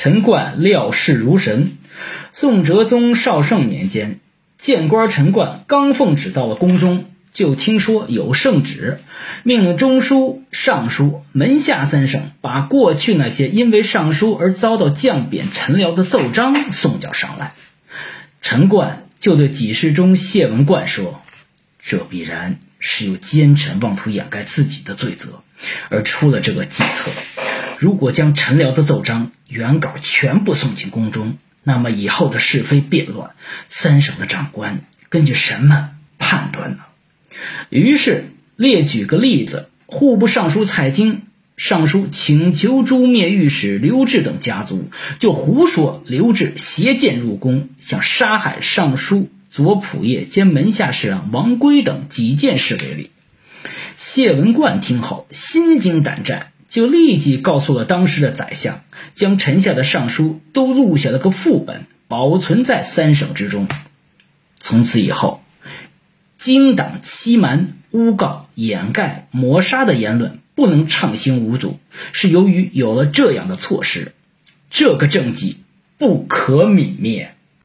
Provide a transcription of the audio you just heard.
陈冠料事如神。宋哲宗绍圣年间，谏官陈冠刚奉旨到了宫中，就听说有圣旨，命令中书、尚书、门下三省把过去那些因为上书而遭到降贬陈僚的奏章送交上来。陈冠就对给事中谢文冠说：“这必然是有奸臣妄图掩盖自己的罪责，而出了这个计策。如果将陈辽的奏章原稿全部送进宫中，那么以后的是非变乱，三省的长官根据什么判断呢？”于是列举个例子：户部尚书蔡京上书请求诛灭御史刘志等家族，就胡说刘志携剑入宫，想杀害尚书左仆射兼门下侍郎王圭等几件事为例。谢文冠听后心惊胆战，就立即告诉了当时的宰相，将臣下的上书都录下了个副本，保存在三省之中。从此以后，经党欺瞒、诬告、掩盖、抹杀的言论。不能畅行无阻，是由于有了这样的措施，这个政绩不可泯灭。